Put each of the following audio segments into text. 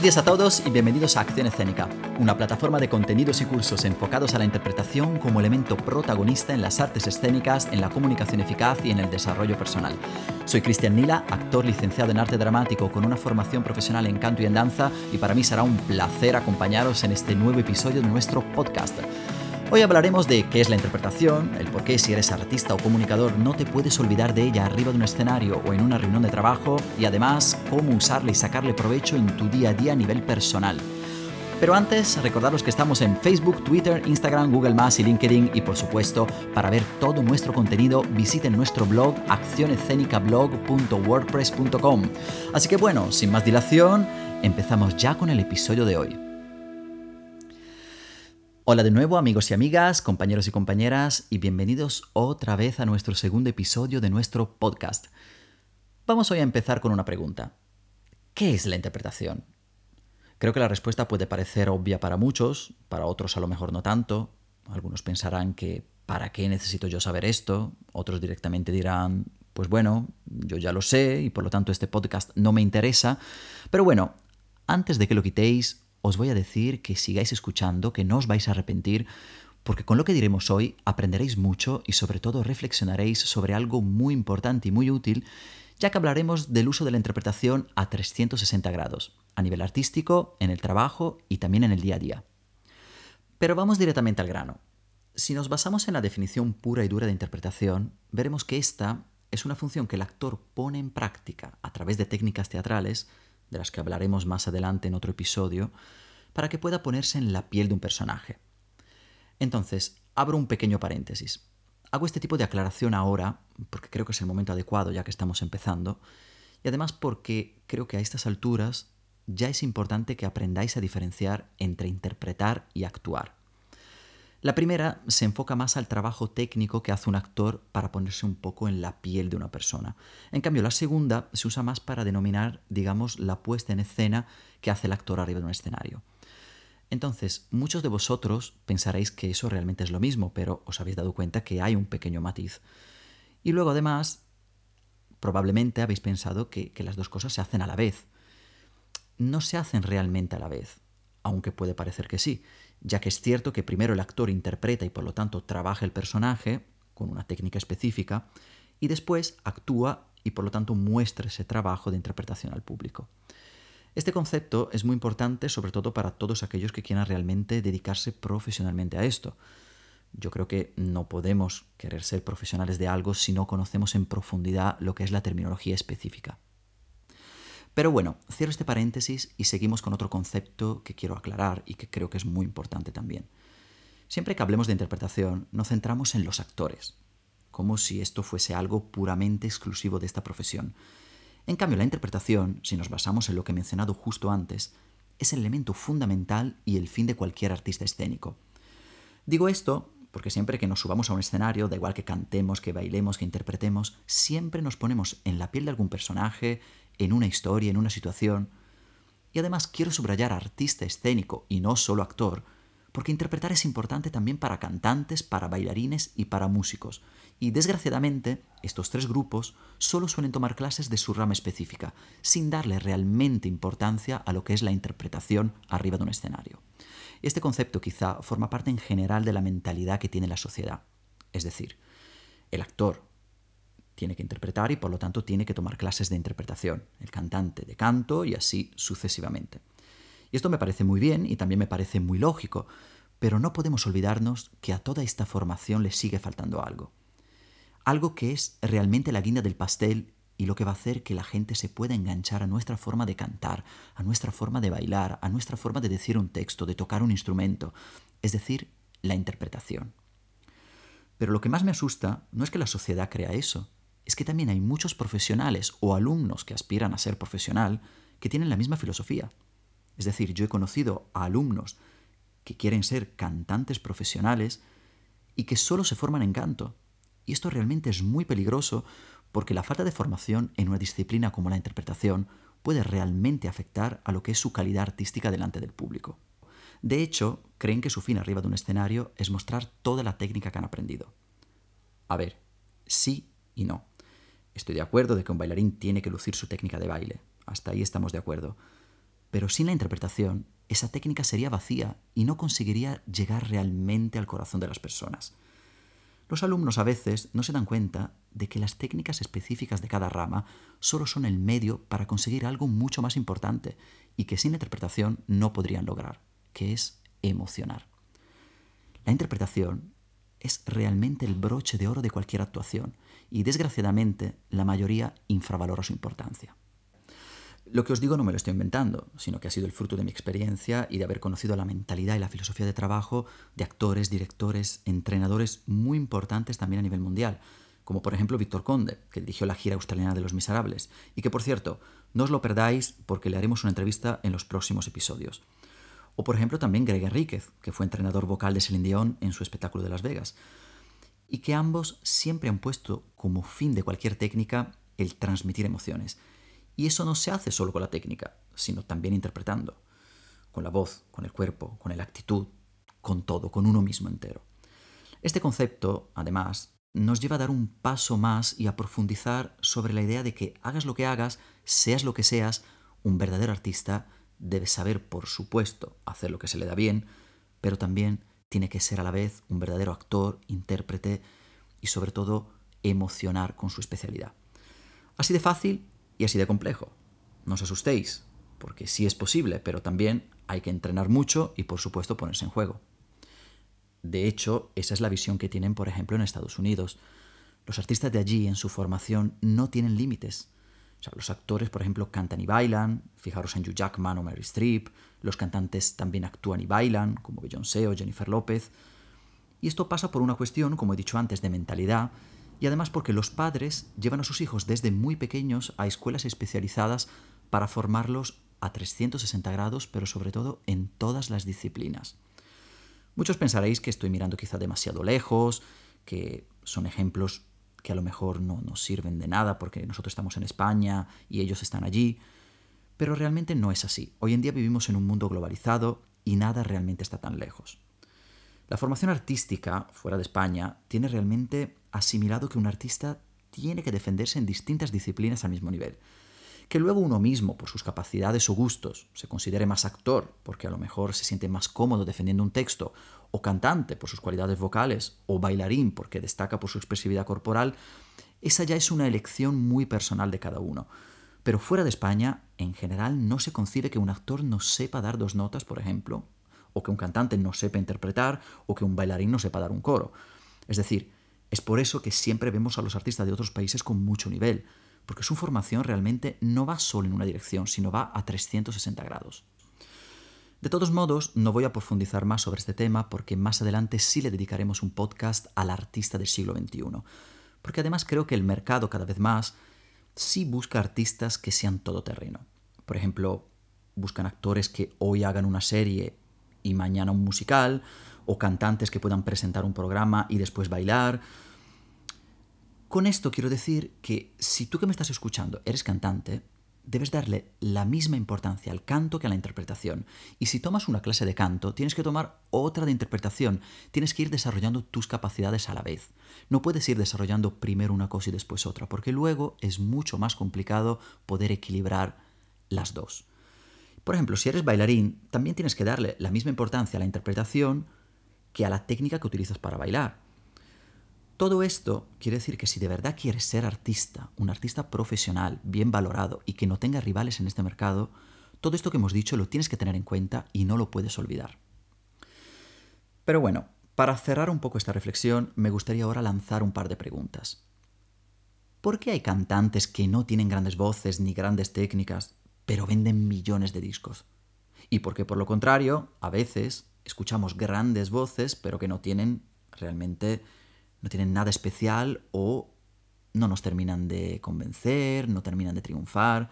Buenos días a todos y bienvenidos a Acción Escénica, una plataforma de contenidos y cursos enfocados a la interpretación como elemento protagonista en las artes escénicas, en la comunicación eficaz y en el desarrollo personal. Soy Cristian Nila, actor licenciado en arte dramático con una formación profesional en canto y en danza y para mí será un placer acompañaros en este nuevo episodio de nuestro podcast. Hoy hablaremos de qué es la interpretación, el por qué si eres artista o comunicador no te puedes olvidar de ella arriba de un escenario o en una reunión de trabajo y además cómo usarla y sacarle provecho en tu día a día a nivel personal. Pero antes, recordaros que estamos en Facebook, Twitter, Instagram, Google y LinkedIn y por supuesto, para ver todo nuestro contenido, visiten nuestro blog accionescenicablog.wordpress.com. Así que bueno, sin más dilación, empezamos ya con el episodio de hoy. Hola de nuevo amigos y amigas, compañeros y compañeras, y bienvenidos otra vez a nuestro segundo episodio de nuestro podcast. Vamos hoy a empezar con una pregunta. ¿Qué es la interpretación? Creo que la respuesta puede parecer obvia para muchos, para otros a lo mejor no tanto. Algunos pensarán que ¿para qué necesito yo saber esto? Otros directamente dirán, pues bueno, yo ya lo sé y por lo tanto este podcast no me interesa. Pero bueno, antes de que lo quitéis, os voy a decir que sigáis escuchando, que no os vais a arrepentir, porque con lo que diremos hoy aprenderéis mucho y sobre todo reflexionaréis sobre algo muy importante y muy útil, ya que hablaremos del uso de la interpretación a 360 grados, a nivel artístico, en el trabajo y también en el día a día. Pero vamos directamente al grano. Si nos basamos en la definición pura y dura de interpretación, veremos que esta es una función que el actor pone en práctica a través de técnicas teatrales de las que hablaremos más adelante en otro episodio, para que pueda ponerse en la piel de un personaje. Entonces, abro un pequeño paréntesis. Hago este tipo de aclaración ahora porque creo que es el momento adecuado ya que estamos empezando, y además porque creo que a estas alturas ya es importante que aprendáis a diferenciar entre interpretar y actuar. La primera se enfoca más al trabajo técnico que hace un actor para ponerse un poco en la piel de una persona. En cambio, la segunda se usa más para denominar, digamos, la puesta en escena que hace el actor arriba de un escenario. Entonces, muchos de vosotros pensaréis que eso realmente es lo mismo, pero os habéis dado cuenta que hay un pequeño matiz. Y luego, además, probablemente habéis pensado que, las dos cosas se hacen a la vez. No se hacen realmente a la vez, aunque puede parecer que sí ya que es cierto que primero el actor interpreta y por lo tanto trabaja el personaje con una técnica específica y después actúa y por lo tanto muestra ese trabajo de interpretación al público. Este concepto es muy importante sobre todo para todos aquellos que quieran realmente dedicarse profesionalmente a esto. Yo creo que no podemos querer ser profesionales de algo si no conocemos en profundidad lo que es la terminología específica. Pero bueno, cierro este paréntesis y seguimos con otro concepto que quiero aclarar y que creo que es muy importante también. Siempre que hablemos de interpretación, nos centramos en los actores, como si esto fuese algo puramente exclusivo de esta profesión. En cambio, la interpretación, si nos basamos en lo que he mencionado justo antes, es el elemento fundamental y el fin de cualquier artista escénico. Digo esto porque siempre que nos subamos a un escenario, da igual que cantemos, que bailemos, que interpretemos, siempre nos ponemos en la piel de algún personaje, en una historia, en una situación. Y además quiero subrayar artista escénico y no solo actor, porque interpretar es importante también para cantantes, para bailarines y para músicos. Y desgraciadamente, estos tres grupos solo suelen tomar clases de su rama específica, sin darle realmente importancia a lo que es la interpretación arriba de un escenario. Este concepto quizá forma parte en general de la mentalidad que tiene la sociedad. Es decir, el actor tiene que interpretar y por lo tanto tiene que tomar clases de interpretación, el cantante de canto y así sucesivamente. Y esto me parece muy bien y también me parece muy lógico, pero no podemos olvidarnos que a toda esta formación le sigue faltando algo. Algo que es realmente la guinda del pastel y lo que va a hacer que la gente se pueda enganchar a nuestra forma de cantar, a nuestra forma de bailar, a nuestra forma de decir un texto, de tocar un instrumento, es decir, la interpretación. Pero lo que más me asusta no es que la sociedad crea eso, es que también hay muchos profesionales o alumnos que aspiran a ser profesional que tienen la misma filosofía. Es decir, yo he conocido a alumnos que quieren ser cantantes profesionales y que solo se forman en canto. Y esto realmente es muy peligroso porque la falta de formación en una disciplina como la interpretación puede realmente afectar a lo que es su calidad artística delante del público. De hecho, creen que su fin arriba de un escenario es mostrar toda la técnica que han aprendido. A ver, sí y no. Estoy de acuerdo de que un bailarín tiene que lucir su técnica de baile. Hasta ahí estamos de acuerdo. Pero sin la interpretación, esa técnica sería vacía y no conseguiría llegar realmente al corazón de las personas. Los alumnos a veces no se dan cuenta de que las técnicas específicas de cada rama solo son el medio para conseguir algo mucho más importante y que sin interpretación no podrían lograr, que es emocionar. La interpretación es realmente el broche de oro de cualquier actuación y desgraciadamente la mayoría infravalora su importancia. Lo que os digo no me lo estoy inventando, sino que ha sido el fruto de mi experiencia y de haber conocido la mentalidad y la filosofía de trabajo de actores, directores, entrenadores muy importantes también a nivel mundial, como por ejemplo Víctor Conde, que dirigió la gira australiana de Los Miserables, y que por cierto, no os lo perdáis porque le haremos una entrevista en los próximos episodios. O por ejemplo también Greg Enríquez, que fue entrenador vocal de Celine Dion en su espectáculo de Las Vegas, y que ambos siempre han puesto como fin de cualquier técnica el transmitir emociones y eso no se hace solo con la técnica, sino también interpretando, con la voz, con el cuerpo, con la actitud, con todo, con uno mismo entero. Este concepto, además, nos lleva a dar un paso más y a profundizar sobre la idea de que hagas lo que hagas, seas lo que seas, un verdadero artista debe saber, por supuesto, hacer lo que se le da bien, pero también tiene que ser a la vez un verdadero actor, intérprete y sobre todo emocionar con su especialidad. Así de fácil y así de complejo. No os asustéis, porque sí es posible, pero también hay que entrenar mucho y por supuesto ponerse en juego. De hecho, esa es la visión que tienen, por ejemplo, en Estados Unidos. Los artistas de allí, en su formación, no tienen límites. los actores, por ejemplo, cantan y bailan, fijaros en Hugh Jackman o Mary Streep, los cantantes también actúan y bailan, como Beyoncé o Jennifer López. Y esto pasa por una cuestión, como he dicho antes, de mentalidad, y además porque los padres llevan a sus hijos desde muy pequeños a escuelas especializadas para formarlos a 360 grados, pero sobre todo en todas las disciplinas. Muchos pensaréis que estoy mirando quizá demasiado lejos, que son ejemplos que a lo mejor no nos sirven de nada porque nosotros estamos en España y ellos están allí, pero realmente no es así. Hoy en día vivimos en un mundo globalizado y nada realmente está tan lejos. La formación artística fuera de España tiene realmente asimilado que un artista tiene que defenderse en distintas disciplinas al mismo nivel. Que luego uno mismo, por sus capacidades o gustos, se considere más actor, porque a lo mejor se siente más cómodo defendiendo un texto, o cantante por sus cualidades vocales, o bailarín porque destaca por su expresividad corporal, esa ya es una elección muy personal de cada uno. Pero fuera de España, en general, no se concibe que un actor no sepa dar dos notas, por ejemplo, o que un cantante no sepa interpretar, o que un bailarín no sepa dar un coro. Es decir, es por eso que siempre vemos a los artistas de otros países con mucho nivel, porque su formación realmente no va solo en una dirección, sino va a 360 grados. De todos modos, no voy a profundizar más sobre este tema porque más adelante sí le dedicaremos un podcast al artista del siglo XXI, porque además creo que el mercado cada vez más sí busca artistas que sean todoterreno. Por ejemplo, buscan actores que hoy hagan una serie y mañana un musical, o cantantes que puedan presentar un programa y después bailar. Con esto quiero decir que si tú que me estás escuchando eres cantante, debes darle la misma importancia al canto que a la interpretación. Y si tomas una clase de canto, tienes que tomar otra de interpretación. Tienes que ir desarrollando tus capacidades a la vez. No puedes ir desarrollando primero una cosa y después otra, porque luego es mucho más complicado poder equilibrar las dos. Por ejemplo, si eres bailarín, también tienes que darle la misma importancia a la interpretación que a la técnica que utilizas para bailar. Todo esto quiere decir que si de verdad quieres ser artista, un artista profesional, bien valorado y que no tenga rivales en este mercado, todo esto que hemos dicho lo tienes que tener en cuenta y no lo puedes olvidar. Pero bueno, para cerrar un poco esta reflexión, me gustaría ahora lanzar un par de preguntas. ¿Por qué hay cantantes que no tienen grandes voces ni grandes técnicas, pero venden millones de discos? ¿Y por qué, por lo contrario, a veces escuchamos grandes voces, pero que no tienen realmente, no tienen nada especial o no nos terminan de convencer, no terminan de triunfar.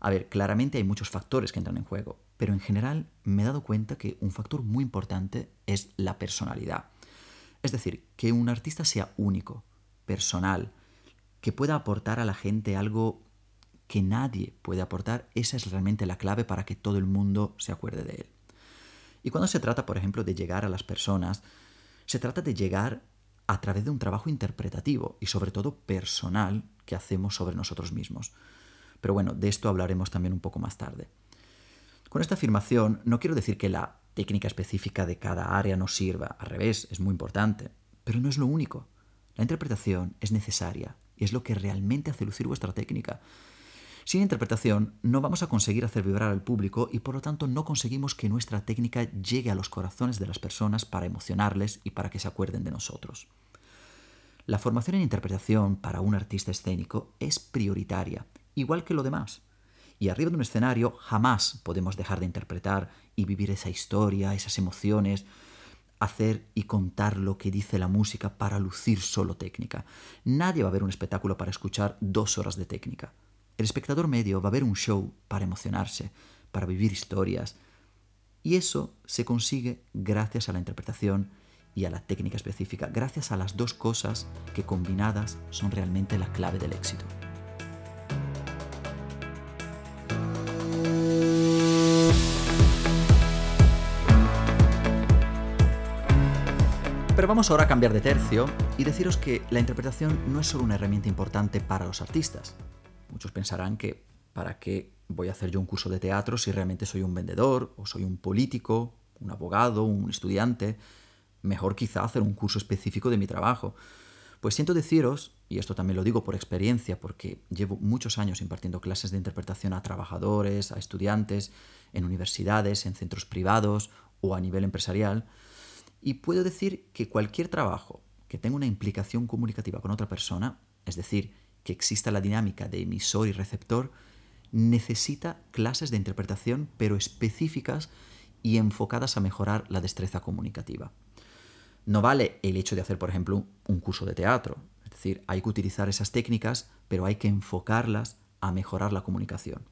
A ver, claramente hay muchos factores que entran en juego, pero en general me he dado cuenta que un factor muy importante es la personalidad. Es decir, que un artista sea único, personal, que pueda aportar a la gente algo que nadie puede aportar, esa es realmente la clave para que todo el mundo se acuerde de él. Y cuando se trata, por ejemplo, de llegar a las personas, se trata de llegar a través de un trabajo interpretativo y sobre todo personal que hacemos sobre nosotros mismos. Pero bueno, de esto hablaremos también un poco más tarde. Con esta afirmación no quiero decir que la técnica específica de cada área no sirva, al revés, es muy importante, pero no es lo único. La interpretación es necesaria y es lo que realmente hace lucir vuestra técnica. Sin interpretación no vamos a conseguir hacer vibrar al público y por lo tanto no conseguimos que nuestra técnica llegue a los corazones de las personas para emocionarles y para que se acuerden de nosotros. La formación en interpretación para un artista escénico es prioritaria, igual que lo demás. Y arriba de un escenario jamás podemos dejar de interpretar y vivir esa historia, esas emociones, hacer y contar lo que dice la música para lucir solo técnica. Nadie va a ver un espectáculo para escuchar dos horas de técnica. El espectador medio va a ver un show para emocionarse, para vivir historias. Y eso se consigue gracias a la interpretación y a la técnica específica, gracias a las dos cosas que combinadas son realmente la clave del éxito. Pero vamos ahora a cambiar de tercio y deciros que la interpretación no es solo una herramienta importante para los artistas, Muchos pensarán que ¿para qué voy a hacer yo un curso de teatro si realmente soy un vendedor o soy un político, un abogado, un estudiante? Mejor quizá hacer un curso específico de mi trabajo. Pues siento deciros, y esto también lo digo por experiencia, porque llevo muchos años impartiendo clases de interpretación a trabajadores, a estudiantes, en universidades, en centros privados o a nivel empresarial, y puedo decir que cualquier trabajo que tenga una implicación comunicativa con otra persona, es decir, que exista la dinámica de emisor y receptor, necesita clases de interpretación, pero específicas y enfocadas a mejorar la destreza comunicativa. No vale el hecho de hacer, por ejemplo, un curso de teatro. Es decir, hay que utilizar esas técnicas, pero hay que enfocarlas a mejorar la comunicación.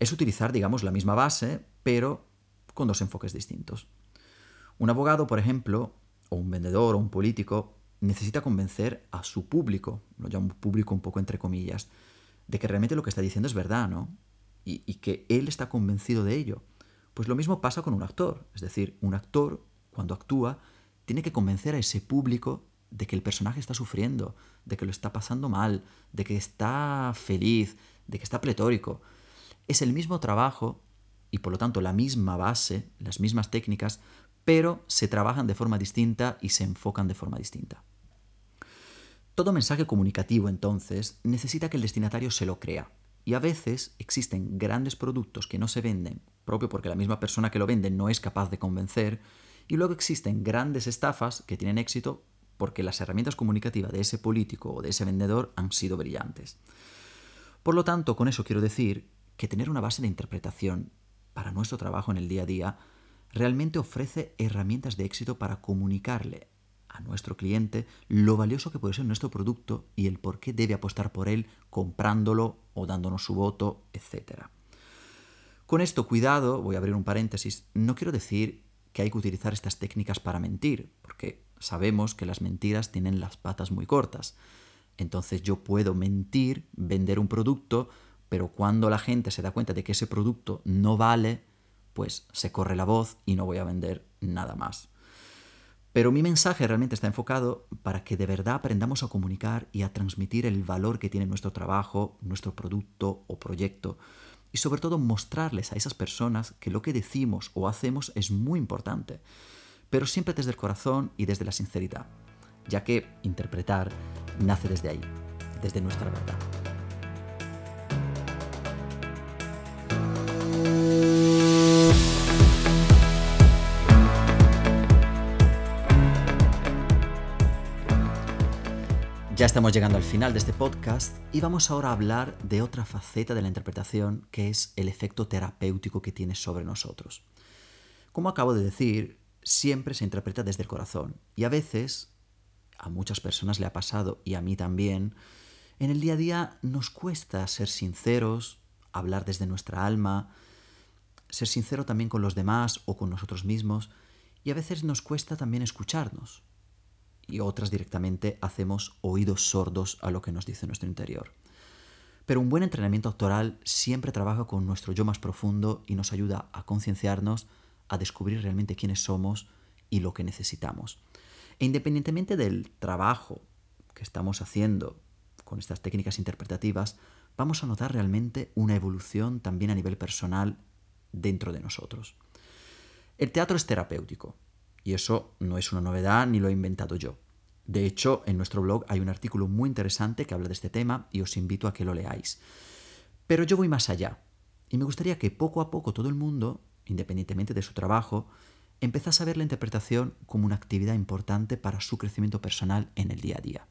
Es utilizar, digamos, la misma base, pero con dos enfoques distintos. Un abogado, por ejemplo, o un vendedor o un político necesita convencer a su público, lo llamo público un poco entre comillas, de que realmente lo que está diciendo es verdad, ¿no? Y, y, que él está convencido de ello. Pues lo mismo pasa con un actor. Es decir, un actor, cuando actúa, tiene que convencer a ese público de que el personaje está sufriendo, de que lo está pasando mal, de que está feliz, de que está pletórico. Es el mismo trabajo y por lo tanto la misma base, las mismas técnicas, pero se trabajan de forma distinta y se enfocan de forma distinta. Todo mensaje comunicativo, entonces, necesita que el destinatario se lo crea. Y a veces existen grandes productos que no se venden, propio porque la misma persona que lo vende no es capaz de convencer, y luego existen grandes estafas que tienen éxito porque las herramientas comunicativas de ese político o de ese vendedor han sido brillantes. Por lo tanto, con eso quiero decir que tener una base de interpretación para nuestro trabajo en el día a día realmente ofrece herramientas de éxito para comunicarle a nuestro cliente lo valioso que puede ser nuestro producto y el por qué debe apostar por él comprándolo o dándonos su voto, etc. Con esto, cuidado, voy a abrir un paréntesis, no quiero decir que hay que utilizar estas técnicas para mentir, porque sabemos que las mentiras tienen las patas muy cortas. Entonces yo puedo mentir, vender un producto, pero cuando la gente se da cuenta de que ese producto no vale, pues se corre la voz y no voy a vender nada más. Pero mi mensaje realmente está enfocado para que de verdad aprendamos a comunicar y a transmitir el valor que tiene nuestro trabajo, nuestro producto o proyecto. Y sobre todo mostrarles a esas personas que lo que decimos o hacemos es muy importante, pero siempre desde el corazón y desde la sinceridad, ya que interpretar nace desde ahí, desde nuestra verdad. Ya estamos llegando al final de este podcast y vamos ahora a hablar de otra faceta de la interpretación que es el efecto terapéutico que tiene sobre nosotros. Como acabo de decir, siempre se interpreta desde el corazón y a veces, a muchas personas le ha pasado y a mí también, en el día a día nos cuesta ser sinceros, hablar desde nuestra alma, ser sincero también con los demás o con nosotros mismos y a veces nos cuesta también escucharnos y otras directamente hacemos oídos sordos a lo que nos dice nuestro interior. Pero un buen entrenamiento actoral siempre trabaja con nuestro yo más profundo y nos ayuda a concienciarnos, a descubrir realmente quiénes somos y lo que necesitamos. E independientemente del trabajo que estamos haciendo con estas técnicas interpretativas, vamos a notar realmente una evolución también a nivel personal dentro de nosotros. El teatro es terapéutico, y eso no es una novedad ni lo he inventado yo. De hecho, en nuestro blog hay un artículo muy interesante que habla de este tema y os invito a que lo leáis. Pero yo voy más allá, y me gustaría que poco a poco todo el mundo, independientemente de su trabajo, empezase a ver la interpretación como una actividad importante para su crecimiento personal en el día a día.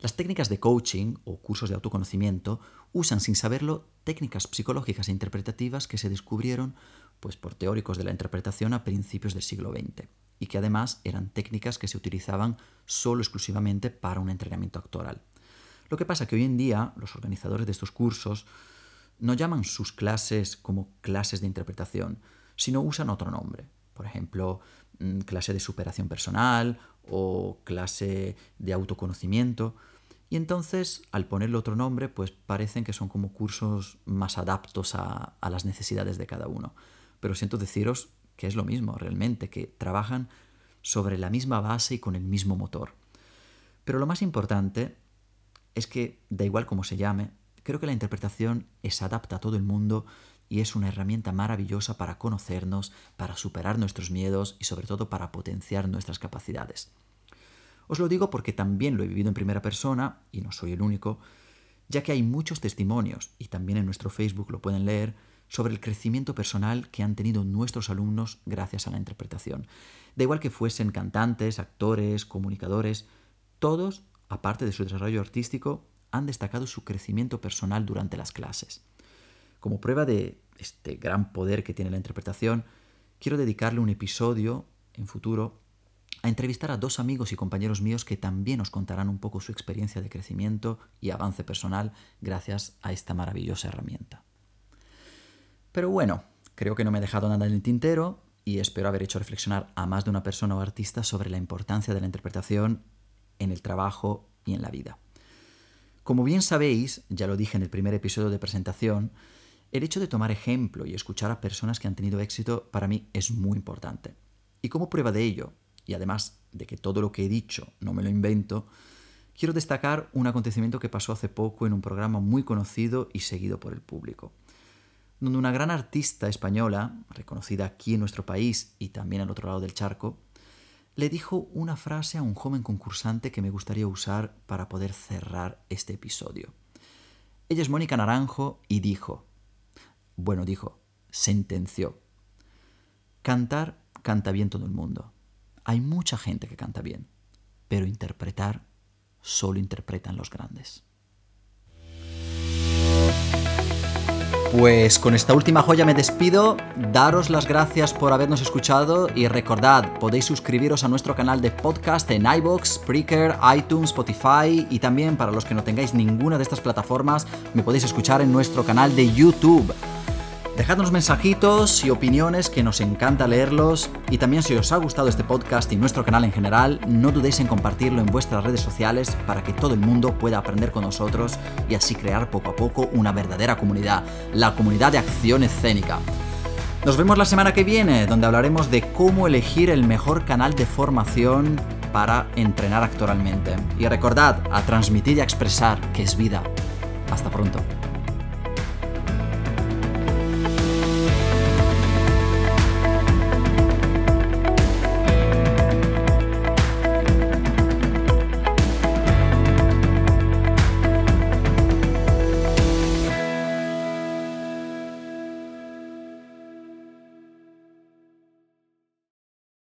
Las técnicas de coaching o cursos de autoconocimiento usan sin saberlo técnicas psicológicas e interpretativas que se descubrieron pues, por teóricos de la interpretación a principios del siglo XX y que además eran técnicas que se utilizaban solo exclusivamente para un entrenamiento actoral. Lo que pasa que hoy en día los organizadores de estos cursos no llaman sus clases como clases de interpretación, sino usan otro nombre. Por ejemplo, mm, clase de superación personal o clase de autoconocimiento. Y entonces, al ponerle otro nombre, pues parecen que son como cursos más adaptos a las necesidades de cada uno. Pero siento deciros que es lo mismo realmente, que trabajan sobre la misma base y con el mismo motor. Pero lo más importante es que, da igual cómo se llame, creo que la interpretación es adapta a todo el mundo y es una herramienta maravillosa para conocernos, para superar nuestros miedos y sobre todo para potenciar nuestras capacidades. Os lo digo porque también lo he vivido en primera persona, y no soy el único, ya que hay muchos testimonios, y también en nuestro Facebook lo pueden leer, sobre el crecimiento personal que han tenido nuestros alumnos gracias a la interpretación. Da igual que fuesen cantantes, actores, comunicadores, todos, aparte de su desarrollo artístico, han destacado su crecimiento personal durante las clases. Como prueba de este gran poder que tiene la interpretación, quiero dedicarle un episodio en futuro a entrevistar a dos amigos y compañeros míos que también nos contarán un poco su experiencia de crecimiento y avance personal gracias a esta maravillosa herramienta. Pero bueno, creo que no me he dejado nada en el tintero y espero haber hecho reflexionar a más de una persona o artista sobre la importancia de la interpretación en el trabajo y en la vida. Como bien sabéis, ya lo dije en el primer episodio de presentación, el hecho de tomar ejemplo y escuchar a personas que han tenido éxito para mí es muy importante. Y como prueba de ello, y además de que todo lo que he dicho no me lo invento, quiero destacar un acontecimiento que pasó hace poco en un programa muy conocido y seguido por el público donde una gran artista española, reconocida aquí en nuestro país y también al otro lado del charco, le dijo una frase a un joven concursante que me gustaría usar para poder cerrar este episodio. Ella es Mónica Naranjo y dijo, bueno, dijo, sentenció, cantar canta bien todo el mundo. Hay mucha gente que canta bien, pero interpretar solo interpretan los grandes. Pues con esta última joya me despido, daros las gracias por habernos escuchado y recordad, podéis suscribiros a nuestro canal de podcast en iBox, Spreaker, iTunes, Spotify y también para los que no tengáis ninguna de estas plataformas, me podéis escuchar en nuestro canal de YouTube. Dejadnos mensajitos y opiniones que nos encanta leerlos y también si os ha gustado este podcast y nuestro canal en general, no dudéis en compartirlo en vuestras redes sociales para que todo el mundo pueda aprender con nosotros y así crear poco a poco una verdadera comunidad, la comunidad de acción escénica. Nos vemos la semana que viene, donde hablaremos de cómo elegir el mejor canal de formación para entrenar actoralmente. Y recordad, a transmitir y a expresar, que es vida. Hasta pronto.